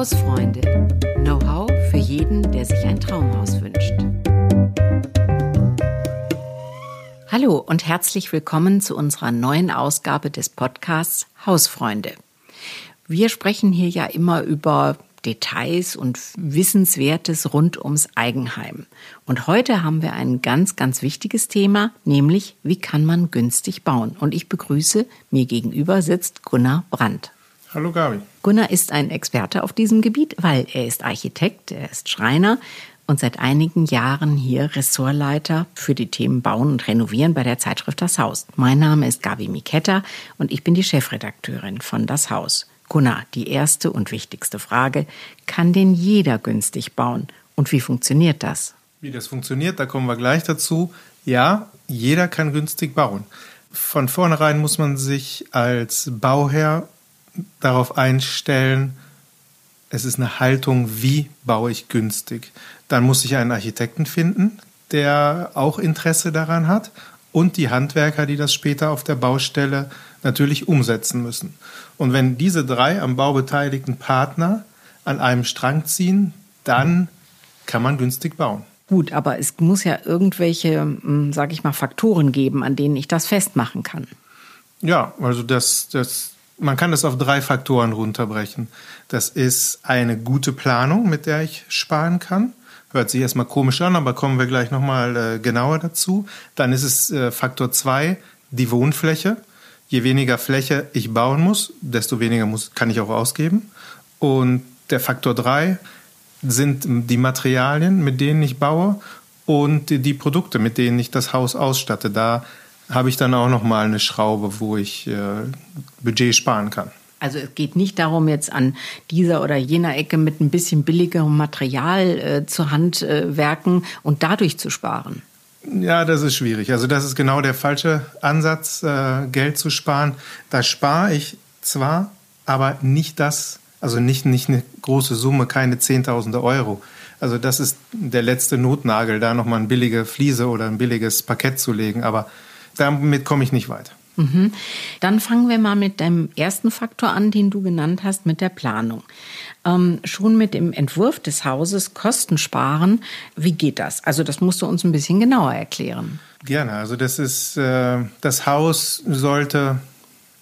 Hausfreunde. Know-how für jeden, der sich ein Traumhaus wünscht. Hallo und herzlich willkommen zu unserer neuen Ausgabe des Podcasts Hausfreunde. Wir sprechen hier ja immer über Details und Wissenswertes rund ums Eigenheim. Und heute haben wir ein ganz, ganz wichtiges Thema, nämlich wie kann man günstig bauen. Und ich begrüße, mir gegenüber sitzt Gunnar Brandt. Hallo Gabi. Gunnar ist ein Experte auf diesem Gebiet, weil er ist Architekt, er ist Schreiner und seit einigen Jahren hier Ressortleiter für die Themen Bauen und Renovieren bei der Zeitschrift Das Haus. Mein Name ist Gabi Miketta und ich bin die Chefredakteurin von Das Haus. Gunnar, die erste und wichtigste Frage, kann denn jeder günstig bauen? Und wie funktioniert das? Wie das funktioniert, da kommen wir gleich dazu. Ja, jeder kann günstig bauen. Von vornherein muss man sich als Bauherr darauf einstellen, es ist eine Haltung, wie baue ich günstig. Dann muss ich einen Architekten finden, der auch Interesse daran hat und die Handwerker, die das später auf der Baustelle natürlich umsetzen müssen. Und wenn diese drei am Bau beteiligten Partner an einem Strang ziehen, dann kann man günstig bauen. Gut, aber es muss ja irgendwelche, hm, sage ich mal, Faktoren geben, an denen ich das festmachen kann. Ja, also das, das, man kann das auf drei Faktoren runterbrechen. Das ist eine gute Planung, mit der ich sparen kann. Hört sich erstmal komisch an, aber kommen wir gleich nochmal äh, genauer dazu. Dann ist es äh, Faktor zwei, die Wohnfläche je weniger Fläche ich bauen muss, desto weniger muss, kann ich auch ausgeben. Und der Faktor 3 sind die Materialien, mit denen ich baue und die Produkte, mit denen ich das Haus ausstatte. Da habe ich dann auch noch mal eine Schraube, wo ich äh, Budget sparen kann. Also es geht nicht darum, jetzt an dieser oder jener Ecke mit ein bisschen billigerem Material äh, zur Hand äh, und dadurch zu sparen. Ja, das ist schwierig. Also das ist genau der falsche Ansatz, äh, Geld zu sparen. Da spare ich zwar, aber nicht das, also nicht, nicht eine große Summe, keine Zehntausende Euro. Also das ist der letzte Notnagel, da nochmal eine billige Fliese oder ein billiges Parkett zu legen. Aber damit komme ich nicht weiter. Mhm. Dann fangen wir mal mit deinem ersten Faktor an, den du genannt hast, mit der Planung. Ähm, schon mit dem Entwurf des Hauses Kosten sparen. Wie geht das? Also das musst du uns ein bisschen genauer erklären. Gerne. Also das ist, äh, das Haus sollte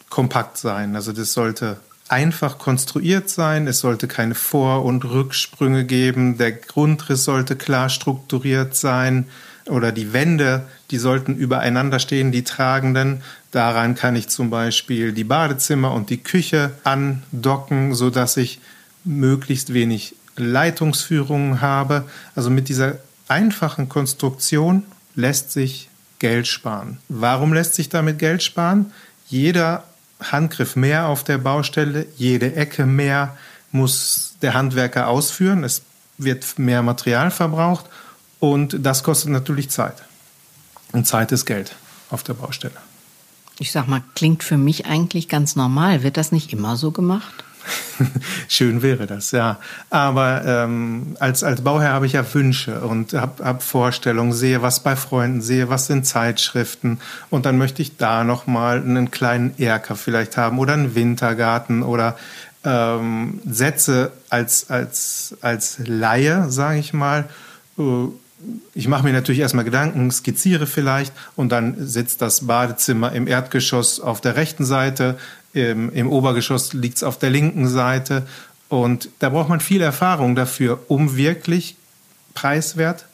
kompakt sein. Also das sollte einfach konstruiert sein. Es sollte keine Vor- und Rücksprünge geben. Der Grundriss sollte klar strukturiert sein oder die Wände, die sollten übereinander stehen, die tragenden. Daran kann ich zum Beispiel die Badezimmer und die Küche andocken, sodass ich möglichst wenig Leitungsführungen habe. Also mit dieser einfachen Konstruktion lässt sich Geld sparen. Warum lässt sich damit Geld sparen? Jeder Handgriff mehr auf der Baustelle, jede Ecke mehr muss der Handwerker ausführen. Es wird mehr Material verbraucht und das kostet natürlich Zeit. Und Zeit ist Geld auf der Baustelle. Ich sag mal, klingt für mich eigentlich ganz normal. Wird das nicht immer so gemacht? Schön wäre das, ja. Aber ähm, als, als Bauherr habe ich ja Wünsche und habe hab Vorstellungen, sehe was bei Freunden, sehe was in Zeitschriften und dann möchte ich da nochmal einen kleinen Erker vielleicht haben oder einen Wintergarten oder ähm, setze als, als, als Laie, sage ich mal, äh, ich mache mir natürlich erstmal Gedanken, skizziere vielleicht und dann sitzt das Badezimmer im Erdgeschoss auf der rechten Seite, im, im Obergeschoss liegt es auf der linken Seite und da braucht man viel Erfahrung dafür, um wirklich preiswert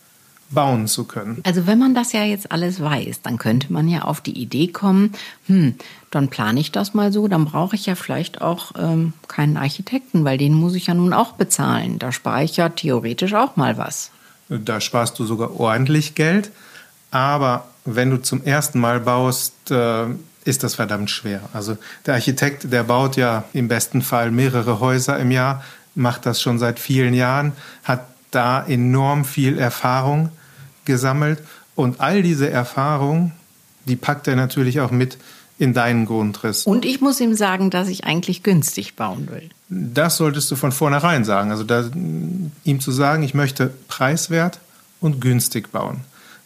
bauen zu können. Also wenn man das ja jetzt alles weiß, dann könnte man ja auf die Idee kommen, hm, dann plane ich das mal so, dann brauche ich ja vielleicht auch ähm, keinen Architekten, weil den muss ich ja nun auch bezahlen. Da spare ich ja theoretisch auch mal was. Da sparst du sogar ordentlich Geld. Aber wenn du zum ersten Mal baust, äh, ist das verdammt schwer. Also der Architekt, der baut ja im besten Fall mehrere Häuser im Jahr, macht das schon seit vielen Jahren, hat da enorm viel Erfahrung gesammelt und all diese Erfahrung, die packt er natürlich auch mit in deinen Grundriss. Und ich muss ihm sagen, dass ich eigentlich günstig bauen will. Das solltest du von vornherein sagen. Also da, ihm zu sagen, ich möchte preiswert und günstig bauen.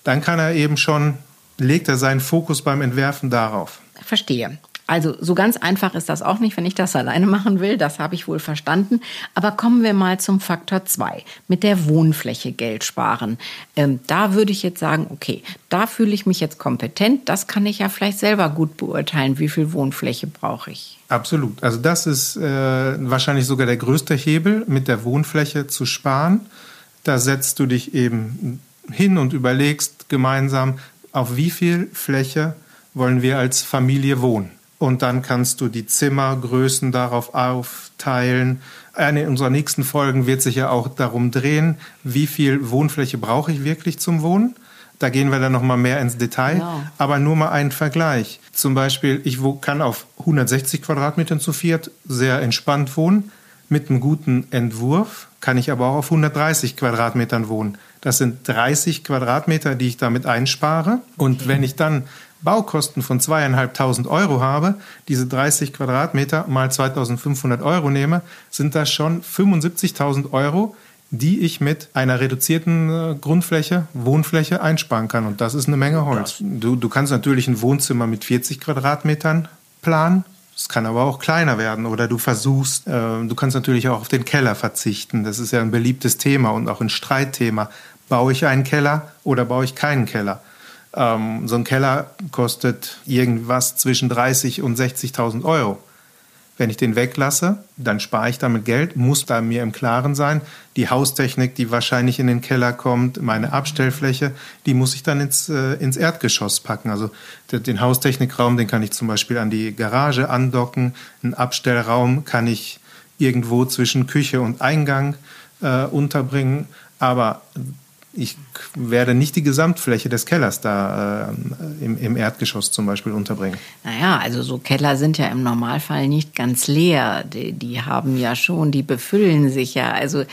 Dann kann er eben schon, legt er seinen Fokus beim Entwerfen darauf. Verstehe. Also so ganz einfach ist das auch nicht, wenn ich das alleine machen will. Das habe ich wohl verstanden. Aber kommen wir mal zum Faktor 2, mit der Wohnfläche Geld sparen. Ähm, da würde ich jetzt sagen, okay, da fühle ich mich jetzt kompetent. Das kann ich ja vielleicht selber gut beurteilen, wie viel Wohnfläche brauche ich. Absolut. Also das ist äh, wahrscheinlich sogar der größte Hebel, mit der Wohnfläche zu sparen. Da setzt du dich eben hin und überlegst gemeinsam, auf wie viel Fläche wollen wir als Familie wohnen. Und dann kannst du die Zimmergrößen darauf aufteilen. Eine unserer nächsten Folgen wird sich ja auch darum drehen, wie viel Wohnfläche brauche ich wirklich zum Wohnen. Da gehen wir dann noch mal mehr ins Detail. Ja. Aber nur mal einen Vergleich. Zum Beispiel, ich kann auf 160 Quadratmetern zu viert sehr entspannt wohnen. Mit einem guten Entwurf kann ich aber auch auf 130 Quadratmetern wohnen. Das sind 30 Quadratmeter, die ich damit einspare. Und wenn ich dann Baukosten von zweieinhalbtausend Euro habe, diese 30 Quadratmeter mal 2500 Euro nehme, sind das schon 75.000 Euro, die ich mit einer reduzierten äh, Grundfläche, Wohnfläche einsparen kann. Und das ist eine Menge Holz. Du, du kannst natürlich ein Wohnzimmer mit 40 Quadratmetern planen. Es kann aber auch kleiner werden oder du versuchst, äh, du kannst natürlich auch auf den Keller verzichten. Das ist ja ein beliebtes Thema und auch ein Streitthema. Baue ich einen Keller oder baue ich keinen Keller? Ähm, so ein Keller kostet irgendwas zwischen 30 und 60.000 Euro. Wenn ich den weglasse, dann spare ich damit Geld, muss da mir im Klaren sein. Die Haustechnik, die wahrscheinlich in den Keller kommt, meine Abstellfläche, die muss ich dann ins, äh, ins Erdgeschoss packen. Also den Haustechnikraum, den kann ich zum Beispiel an die Garage andocken. Einen Abstellraum kann ich irgendwo zwischen Küche und Eingang äh, unterbringen. Aber ich werde nicht die Gesamtfläche des Kellers da äh, im, im, Erdgeschoss zum Beispiel unterbringen. Naja, also so Keller sind ja im Normalfall nicht ganz leer. Die, die haben ja schon, die befüllen sich ja. Also,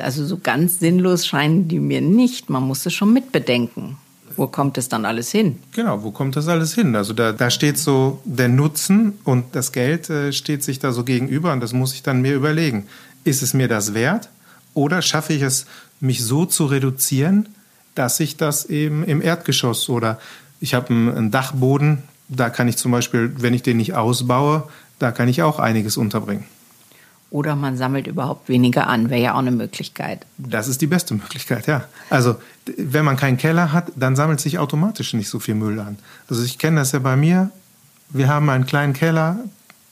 also so ganz sinnlos scheinen die mir nicht. Man muss es schon mitbedenken. Wo kommt es dann alles hin? Genau, wo kommt das alles hin? Also da, da steht so der Nutzen und das Geld äh, steht sich da so gegenüber und das muss ich dann mir überlegen. Ist es mir das wert? Oder schaffe ich es, mich so zu reduzieren, dass ich das eben im Erdgeschoss oder ich habe einen Dachboden, da kann ich zum Beispiel, wenn ich den nicht ausbaue, da kann ich auch einiges unterbringen. Oder man sammelt überhaupt weniger an, wäre ja auch eine Möglichkeit. Das ist die beste Möglichkeit, ja. Also wenn man keinen Keller hat, dann sammelt sich automatisch nicht so viel Müll an. Also ich kenne das ja bei mir. Wir haben einen kleinen Keller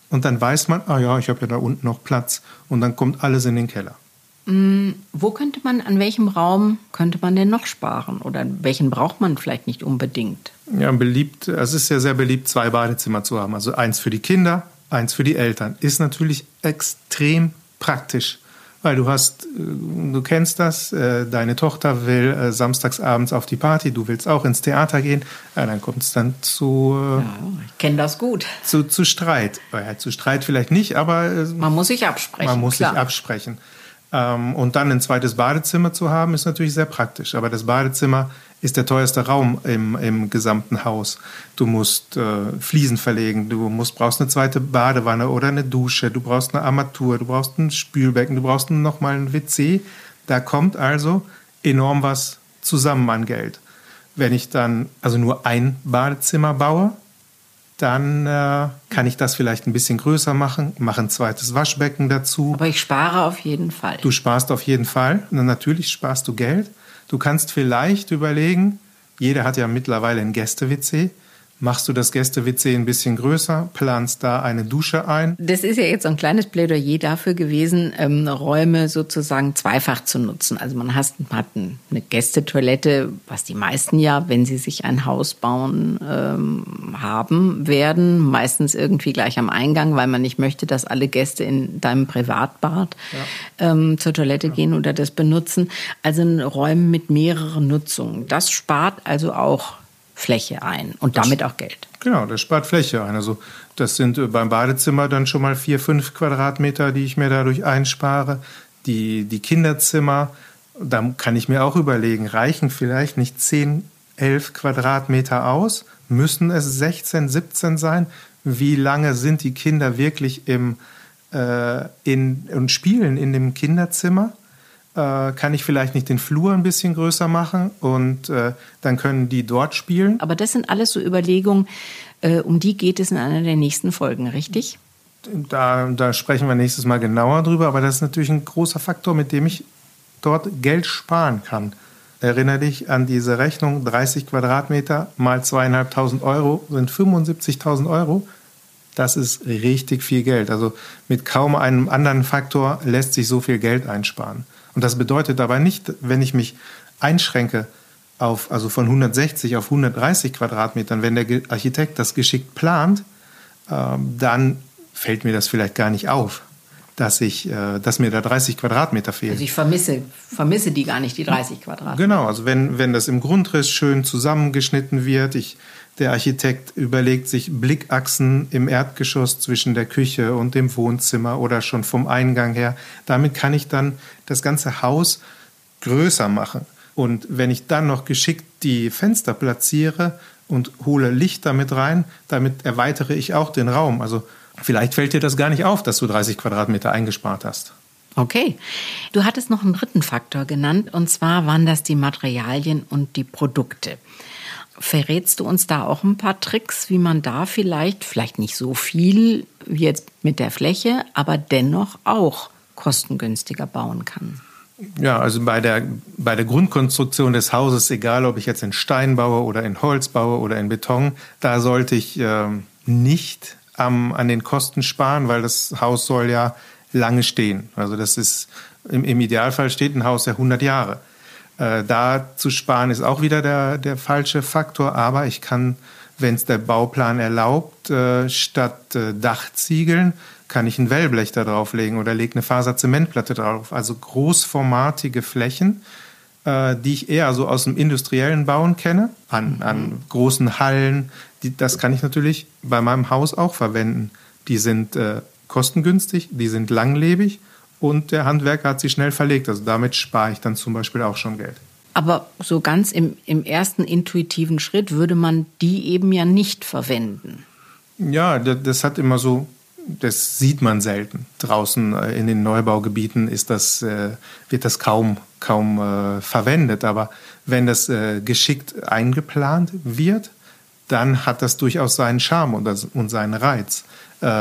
und dann weiß man, ah ja, ich habe ja da unten noch Platz und dann kommt alles in den Keller. Mm, wo könnte man, an welchem Raum könnte man denn noch sparen? Oder welchen braucht man vielleicht nicht unbedingt? Ja, beliebt, es ist ja sehr beliebt, zwei Badezimmer zu haben. Also eins für die Kinder, eins für die Eltern. Ist natürlich extrem praktisch. Weil du hast, äh, du kennst das, äh, deine Tochter will äh, samstagsabends auf die Party, du willst auch ins Theater gehen, ja, dann kommt es dann zu. Ja, ich kenne das gut. Zu, zu Streit. Ja, zu Streit vielleicht nicht, aber. Man muss sich absprechen. Man muss klar. sich absprechen. Ähm, und dann ein zweites Badezimmer zu haben, ist natürlich sehr praktisch. Aber das Badezimmer ist der teuerste Raum im, im gesamten Haus. Du musst äh, Fliesen verlegen, du musst, brauchst eine zweite Badewanne oder eine Dusche, du brauchst eine Armatur, du brauchst ein Spülbecken, du brauchst nochmal ein WC. Da kommt also enorm was zusammen an Geld. Wenn ich dann also nur ein Badezimmer baue, dann äh, kann ich das vielleicht ein bisschen größer machen, mache ein zweites Waschbecken dazu. Aber ich spare auf jeden Fall. Du sparst auf jeden Fall. Und natürlich sparst du Geld. Du kannst vielleicht überlegen, jeder hat ja mittlerweile ein Gäste-WC machst du das Gäste-WC ein bisschen größer, planst da eine Dusche ein. Das ist ja jetzt so ein kleines Plädoyer dafür gewesen, ähm, Räume sozusagen zweifach zu nutzen. Also man hat, hat eine Gästetoilette, was die meisten ja, wenn sie sich ein Haus bauen, ähm, haben werden. Meistens irgendwie gleich am Eingang, weil man nicht möchte, dass alle Gäste in deinem Privatbad ja. ähm, zur Toilette ja. gehen oder das benutzen. Also Räume mit mehreren Nutzungen. Das spart also auch Fläche ein und damit auch Geld. Genau, das spart Fläche ein. Also das sind äh, beim Badezimmer dann schon mal vier, fünf Quadratmeter, die ich mir dadurch einspare. Die, die Kinderzimmer, da kann ich mir auch überlegen, reichen vielleicht nicht 10, 11 Quadratmeter aus? Müssen es 16, 17 sein? Wie lange sind die Kinder wirklich im, äh, in, und spielen in dem Kinderzimmer? Äh, kann ich vielleicht nicht den Flur ein bisschen größer machen und äh, dann können die dort spielen. Aber das sind alles so Überlegungen, äh, um die geht es in einer der nächsten Folgen, richtig? Da, da sprechen wir nächstes Mal genauer drüber, aber das ist natürlich ein großer Faktor, mit dem ich dort Geld sparen kann. Erinnere dich an diese Rechnung, 30 Quadratmeter mal zweieinhalbtausend Euro sind 75.000 Euro. Das ist richtig viel Geld. Also mit kaum einem anderen Faktor lässt sich so viel Geld einsparen. Und das bedeutet aber nicht, wenn ich mich einschränke auf, also von 160 auf 130 Quadratmetern, wenn der Architekt das geschickt plant, äh, dann fällt mir das vielleicht gar nicht auf dass ich, äh, dass mir da 30 Quadratmeter fehlen. Also ich vermisse, vermisse die gar nicht, die 30 Quadratmeter. Genau, also wenn, wenn das im Grundriss schön zusammengeschnitten wird, ich, der Architekt überlegt sich Blickachsen im Erdgeschoss zwischen der Küche und dem Wohnzimmer oder schon vom Eingang her. Damit kann ich dann das ganze Haus größer machen. Und wenn ich dann noch geschickt die Fenster platziere und hole Licht damit rein, damit erweitere ich auch den Raum. Also Vielleicht fällt dir das gar nicht auf, dass du 30 Quadratmeter eingespart hast. Okay. Du hattest noch einen dritten Faktor genannt, und zwar waren das die Materialien und die Produkte. Verrätst du uns da auch ein paar Tricks, wie man da vielleicht, vielleicht nicht so viel wie jetzt mit der Fläche, aber dennoch auch kostengünstiger bauen kann? Ja, also bei der, bei der Grundkonstruktion des Hauses, egal ob ich jetzt in Stein baue oder in Holz baue oder in Beton, da sollte ich äh, nicht am, an den Kosten sparen, weil das Haus soll ja lange stehen. Also das ist im, im Idealfall steht ein Haus ja 100 Jahre. Äh, da zu sparen ist auch wieder der, der falsche Faktor, aber ich kann, wenn es der Bauplan erlaubt, äh, statt äh, Dachziegeln kann ich ein Wellblech da drauflegen oder lege eine Faserzementplatte drauf. Also großformatige Flächen, äh, die ich eher so aus dem industriellen Bauen kenne, an, mhm. an großen Hallen. Die, das kann ich natürlich bei meinem Haus auch verwenden. Die sind äh, kostengünstig, die sind langlebig und der Handwerker hat sie schnell verlegt. Also damit spare ich dann zum Beispiel auch schon Geld. Aber so ganz im, im ersten intuitiven Schritt würde man die eben ja nicht verwenden. Ja, das hat immer so das sieht man selten. Draußen äh, in den Neubaugebieten ist das, äh, wird das kaum, kaum äh, verwendet. Aber wenn das geschickt eingeplant wird, dann hat das durchaus seinen Charme und, das, und seinen Reiz,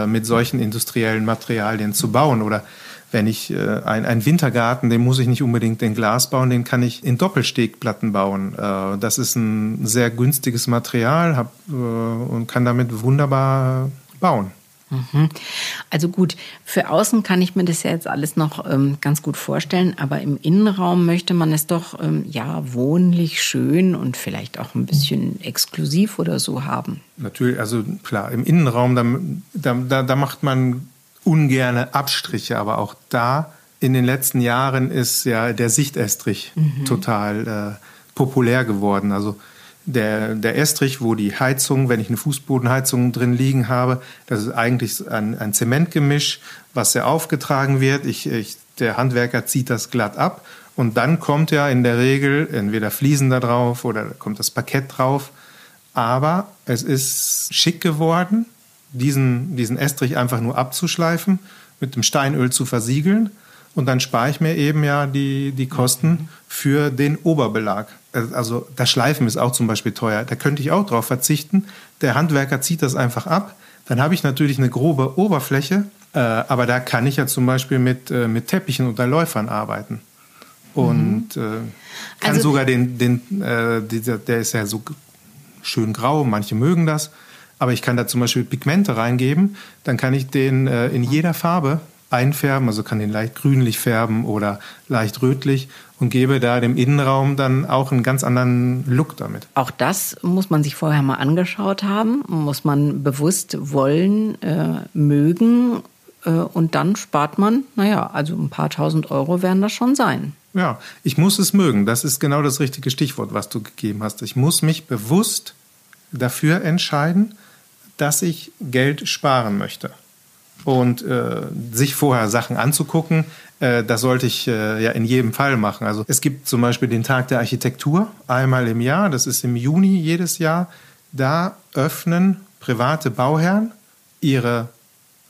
mit solchen industriellen Materialien zu bauen. Oder wenn ich ein, ein Wintergarten, den muss ich nicht unbedingt in Glas bauen, den kann ich in Doppelstegplatten bauen. das ist ein sehr günstiges Material hab, und kann damit wunderbar bauen. Mhm. Also gut, für außen kann ich mir das ja jetzt alles noch ähm, ganz gut vorstellen, aber im Innenraum möchte man es doch ähm, ja wohnlich, schön und vielleicht auch ein bisschen exklusiv oder so haben. Natürlich, also klar, im Innenraum, da, da, da macht man ungerne Abstriche, aber auch da in den letzten Jahren ist ja der Sichtestrich mhm. total äh, populär geworden. Also der, der Estrich, wo die Heizung, wenn ich eine Fußbodenheizung drin liegen habe, das ist eigentlich ein, ein Zementgemisch, was sehr aufgetragen wird. Ich, ich, der Handwerker zieht das glatt ab und dann kommt ja in der Regel entweder Fliesen da drauf oder kommt das Parkett drauf. Aber es ist schick geworden, diesen, diesen Estrich einfach nur abzuschleifen, mit dem Steinöl zu versiegeln und dann spare ich mir eben ja die, die Kosten für den Oberbelag. Also das Schleifen ist auch zum Beispiel teuer. Da könnte ich auch drauf verzichten. Der Handwerker zieht das einfach ab. Dann habe ich natürlich eine grobe Oberfläche, äh, aber da kann ich ja zum Beispiel mit, äh, mit Teppichen oder Läufern arbeiten. Und mhm. äh, kann also, sogar den, den äh, dieser, der ist ja so schön grau, manche mögen das, aber ich kann da zum Beispiel Pigmente reingeben, dann kann ich den äh, in jeder Farbe einfärben, also kann den leicht grünlich färben oder leicht rötlich und gebe da dem Innenraum dann auch einen ganz anderen Look damit. Auch das muss man sich vorher mal angeschaut haben, muss man bewusst wollen, äh, mögen äh, und dann spart man, naja, also ein paar tausend Euro werden das schon sein. Ja, ich muss es mögen. Das ist genau das richtige Stichwort, was du gegeben hast. Ich muss mich bewusst dafür entscheiden, dass ich Geld sparen möchte und äh, sich vorher Sachen anzugucken, äh, das sollte ich äh, ja in jedem Fall machen. Also es gibt zum Beispiel den Tag der Architektur einmal im Jahr, das ist im Juni jedes Jahr. Da öffnen private Bauherren ihre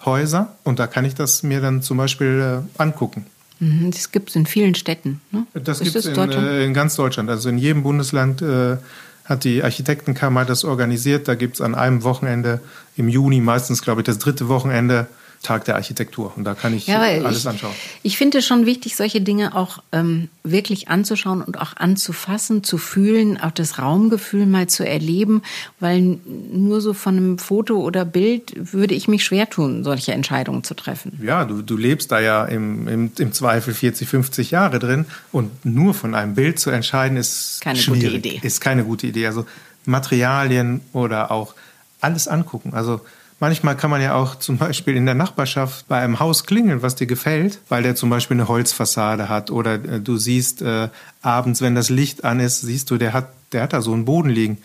Häuser und da kann ich das mir dann zum Beispiel äh, angucken. Mhm, das gibt es in vielen Städten. Ne? Das gibt es in, äh, in, ganz Deutschland. Also in jedem Bundesland äh, hat die Architektenkammer das organisiert. Da gibt es an einem Wochenende im Juni, meistens glaube ich das dritte Wochenende, Tag der Architektur. Und da kann ich ja, alles ich, anschauen. Ich finde es schon wichtig, solche Dinge auch ähm, wirklich anzuschauen und auch anzufassen, zu fühlen, auch das Raumgefühl mal zu erleben, weil nur so von einem Foto oder Bild würde ich mich schwer tun, solche Entscheidungen zu treffen. Ja, du, du lebst da ja im, im, im Zweifel 40, 50 Jahre drin und nur von einem Bild zu entscheiden ist keine schwierig, gute Idee. Ist keine gute Idee. Also Materialien oder auch alles angucken. Also Manchmal kann man ja auch zum Beispiel in der Nachbarschaft bei einem Haus klingeln, was dir gefällt, weil der zum Beispiel eine Holzfassade hat oder äh, du siehst äh, abends, wenn das Licht an ist, siehst du, der hat, der hat da so einen Boden liegen.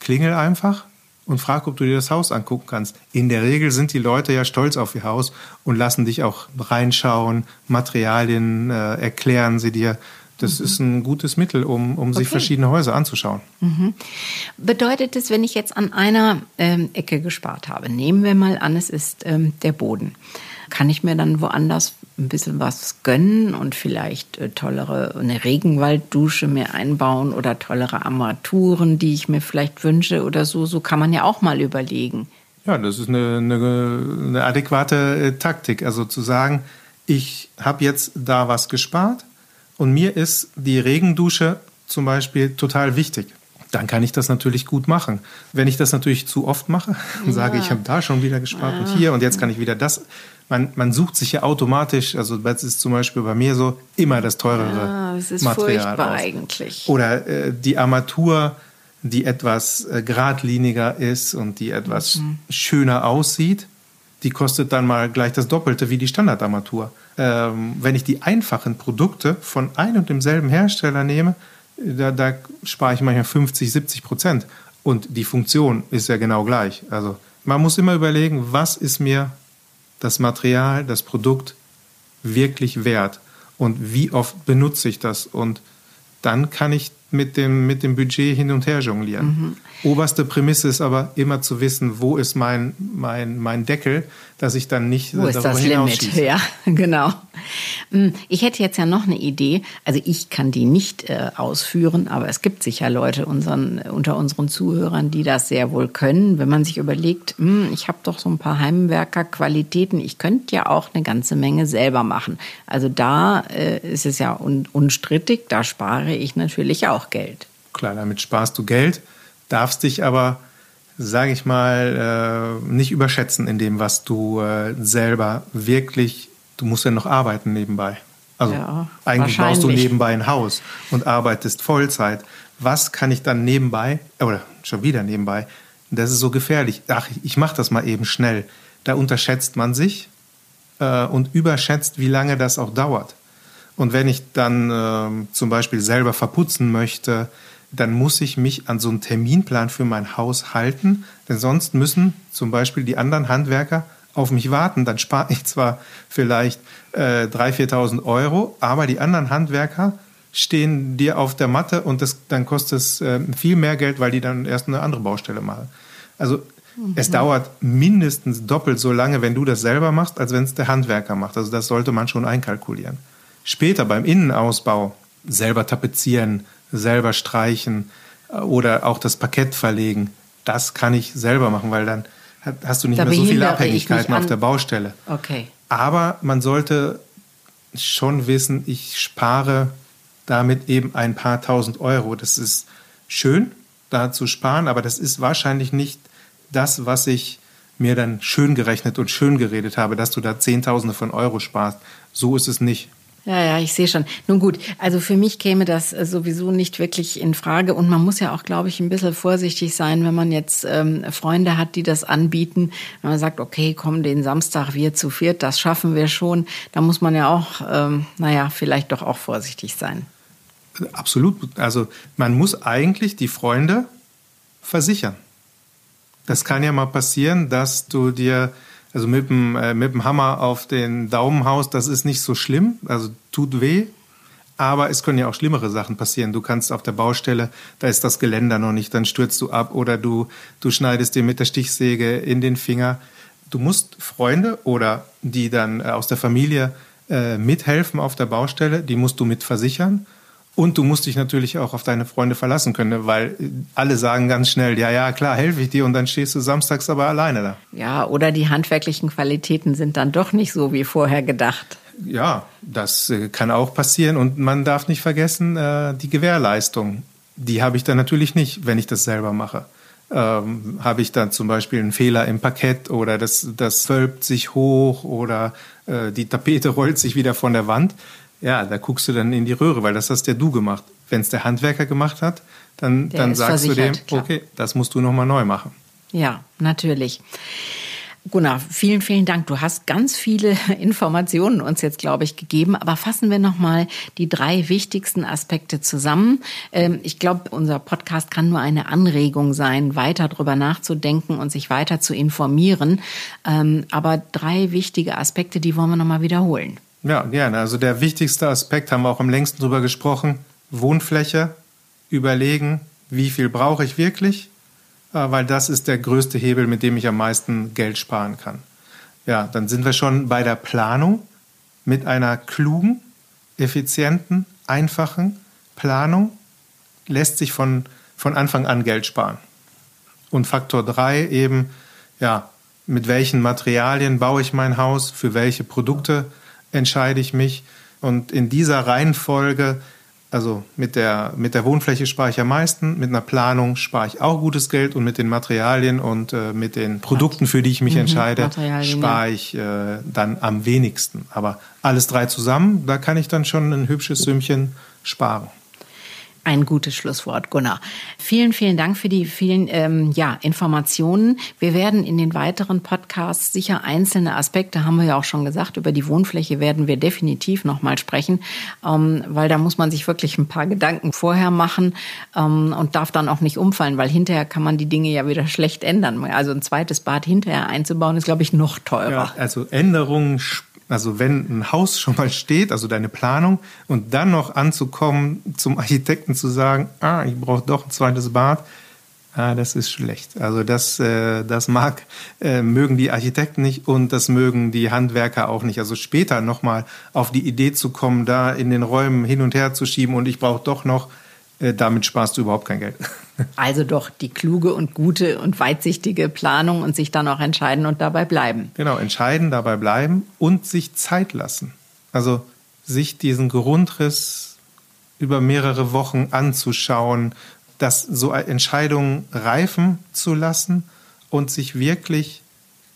Klingel einfach und frag, ob du dir das Haus angucken kannst. In der Regel sind die Leute ja stolz auf ihr Haus und lassen dich auch reinschauen, Materialien äh, erklären sie dir. Das mhm. ist ein gutes Mittel, um, um sich verschiedene Häuser anzuschauen. Mhm. Bedeutet es, wenn ich jetzt an einer ähm, Ecke gespart habe, nehmen wir mal an, es ist ähm, der Boden, kann ich mir dann woanders ein bisschen was gönnen und vielleicht äh, tollere, eine Regenwalddusche mir einbauen oder tollere Armaturen, die ich mir vielleicht wünsche oder so. So kann man ja auch mal überlegen. Ja, das ist eine, eine, eine adäquate äh, Taktik. Also zu sagen, ich habe jetzt da was gespart und mir ist die Regendusche zum Beispiel total wichtig. Dann kann ich das natürlich gut machen. Wenn ich das natürlich zu oft mache und ja. sage, ich habe da schon wieder gespart ja. und hier und jetzt kann ich wieder das. Man, man sucht sich ja automatisch, also das ist zum Beispiel bei mir so, immer das teurere ja, das ist Material furchtbar aus. eigentlich. Oder äh, die Armatur, die etwas äh, geradliniger ist und die etwas mhm. schöner aussieht, die kostet dann mal gleich das Doppelte wie die Standardarmatur ähm, wenn ich die einfachen Produkte von einem und demselben Hersteller nehme, da, da spare ich manchmal 50, 70 Prozent. Und die Funktion ist ja genau gleich. Also man muss immer überlegen, was ist mir das Material, das Produkt wirklich wert und wie oft benutze ich das. Und dann kann ich mit dem, mit dem Budget hin und her jonglieren. Mhm. Oberste Prämisse ist aber immer zu wissen, wo ist mein, mein, mein Deckel, dass ich dann nicht wo ist das Limit? Ja, genau. Hm, ich hätte jetzt ja noch eine Idee. Also ich kann die nicht äh, ausführen, aber es gibt sicher Leute unseren, unter unseren Zuhörern, die das sehr wohl können. Wenn man sich überlegt, mh, hm, ich habe doch so ein paar Heimwerker-Qualitäten, ich könnte ja auch eine ganze Menge selber machen. Also da äh, ist es ja un unstrittig, da spare ich natürlich auch Geld. Klar, damit sparst du Geld, darfst dich aber sage ich mal, äh, nicht überschätzen in dem, was du äh, selber wirklich du musst ja noch arbeiten nebenbei. Also ja, eigentlich baust du nebenbei ein Haus und arbeitest Vollzeit. Was kann ich dann nebenbei, oder schon wieder nebenbei, das ist so gefährlich. Ach, ich mache das mal eben schnell. Da unterschätzt man sich äh, und überschätzt, wie lange das auch dauert. Und wenn ich dann äh, zum Beispiel selber verputzen möchte, dann muss ich mich an so einen Terminplan für mein Haus halten, denn sonst müssen zum Beispiel die anderen Handwerker auf mich warten, dann spare ich zwar vielleicht äh, 3.000, 4.000 Euro, aber die anderen Handwerker stehen dir auf der Matte und das, dann kostet es äh, viel mehr Geld, weil die dann erst eine andere Baustelle machen. Also mhm. es dauert mindestens doppelt so lange, wenn du das selber machst, als wenn es der Handwerker macht. Also das sollte man schon einkalkulieren. Später beim Innenausbau selber tapezieren, selber streichen äh, oder auch das Parkett verlegen, das kann ich selber machen, weil dann hast du nicht da mehr so viele Abhängigkeiten auf der Baustelle. Okay. Aber man sollte schon wissen, ich spare damit eben ein paar tausend Euro. Das ist schön, da zu sparen, aber das ist wahrscheinlich nicht das, was ich mir dann schön gerechnet und schön geredet habe, dass du da Zehntausende von Euro sparst. So ist es nicht. Ja, ja, ich sehe schon. Nun gut, also für mich käme das äh, sowieso nicht wirklich in Frage. Und man muss ja auch, glaube ich, ein bisschen vorsichtig sein, wenn man jetzt ähm, Freunde hat, die das anbieten. Wenn man sagt, okay, komm, den Samstag wir zu viert, das schaffen wir schon. Da muss man ja auch, ähm, naja, vielleicht doch auch vorsichtig sein. Absolut. Also man muss eigentlich die Freunde versichern. Das kann ja mal passieren, dass du dir also mit dem, äh, mit dem Hammer auf den Daumen haust, das ist nicht so schlimm, also tut weh. Aber es können ja auch schlimmere Sachen passieren. Du kannst auf der Baustelle, da ist das Geländer noch nicht, dann stürzt du ab oder du, du schneidest dir mit der Stichsäge in den Finger. Du musst Freunde oder die dann äh, aus der Familie äh, mithelfen auf der Baustelle, die musst du mit versichern. Und du musst dich natürlich auch auf deine Freunde verlassen können, weil alle sagen ganz schnell, ja, ja, klar, helfe ich dir und dann stehst du samstags aber alleine da. Ja, oder die handwerklichen Qualitäten sind dann doch nicht so wie vorher gedacht. Ja, das äh, kann auch passieren und man darf nicht vergessen, äh, die Gewährleistung, die habe ich dann natürlich nicht, wenn ich das selber mache. Ähm, habe ich dann zum Beispiel einen Fehler im Parkett oder das, das wölbt sich hoch oder äh, die Tapete rollt sich wieder von der Wand, ja, da guckst du dann in die Röhre, weil das hast ja du gemacht. Wenn es der Handwerker gemacht hat, dann, dann sagst du dem, klar. okay, das musst du nochmal neu machen. Ja, natürlich. Gunnar, vielen, vielen Dank. Du hast ganz viele Informationen uns jetzt, glaube ich, gegeben. Aber fassen wir nochmal die drei wichtigsten Aspekte zusammen. Ähm, ich glaube, unser Podcast kann nur eine Anregung sein, weiter darüber nachzudenken und sich weiter zu informieren. Ähm, aber drei wichtige Aspekte, die wollen wir nochmal wiederholen. Ja, gerne. Also der wichtigste Aspekt haben wir auch am längsten drüber gesprochen. Wohnfläche, überlegen, wie viel brauche ich wirklich, äh, weil das ist der größte Hebel, mit dem ich am meisten Geld sparen kann. Ja, dann sind wir schon bei der Planung mit einer klugen, effizienten, einfachen Planung lässt sich von, von Anfang an Geld sparen. Und Faktor 3 eben, ja, mit welchen Materialien baue ich mein Haus, für welche Produkte entscheide ich mich. Und in dieser Reihenfolge, also mit der, mit der Wohnfläche spare ich am meisten, mit einer Planung spare ich auch gutes Geld und mit den Materialien und äh, mit den Produkten, für die ich mich mhm, entscheide, spare ich äh, dann am wenigsten. Aber alles drei zusammen, da kann ich dann schon ein hübsches Sümmchen sparen. Ein gutes Schlusswort, Gunnar. Vielen, vielen Dank für die vielen ähm, ja, Informationen. Wir werden in den weiteren Podcasts sicher einzelne Aspekte, haben wir ja auch schon gesagt, über die Wohnfläche werden wir definitiv nochmal sprechen, ähm, weil da muss man sich wirklich ein paar Gedanken vorher machen ähm, und darf dann auch nicht umfallen, weil hinterher kann man die Dinge ja wieder schlecht ändern. Also ein zweites Bad hinterher einzubauen, ist, glaube ich, noch teurer. Ja, also Änderungen also wenn ein Haus schon mal steht, also deine Planung, und dann noch anzukommen, zum Architekten zu sagen, ah, ich brauche doch ein zweites Bad, ah, das ist schlecht. Also das, äh, das mag, äh, mögen die Architekten nicht und das mögen die Handwerker auch nicht. Also später nochmal auf die Idee zu kommen, da in den Räumen hin und her zu schieben und ich brauche doch noch damit sparst du überhaupt kein Geld. Also doch die kluge und gute und weitsichtige Planung und sich dann auch entscheiden und dabei bleiben. Genau, entscheiden, dabei bleiben und sich Zeit lassen. Also sich diesen Grundriss über mehrere Wochen anzuschauen, das so Entscheidungen reifen zu lassen und sich wirklich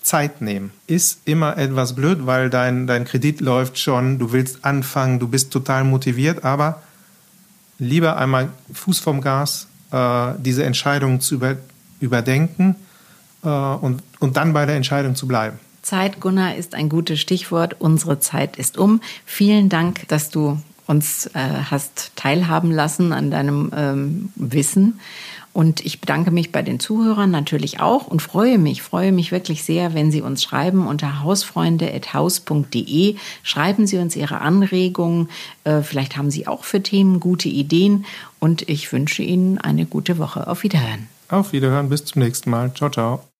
Zeit nehmen. Ist immer etwas blöd, weil dein, dein Kredit läuft schon, du willst anfangen, du bist total motiviert, aber lieber einmal Fuß vom Gas, äh, diese Entscheidung zu über, überdenken äh, und, und dann bei der Entscheidung zu bleiben. Zeit, Gunnar, ist ein gutes Stichwort. Unsere Zeit ist um. Vielen Dank, dass du uns äh, hast teilhaben lassen an deinem ähm, Wissen. Und ich bedanke mich bei den Zuhörern natürlich auch und freue mich, freue mich wirklich sehr, wenn Sie uns schreiben unter hausfreunde.haus.de. Schreiben Sie uns Ihre Anregungen. Äh, vielleicht haben Sie auch für Themen gute Ideen. Und ich wünsche Ihnen eine gute Woche. Auf Wiederhören. Auf Wiederhören. Bis zum nächsten Mal. Ciao, ciao.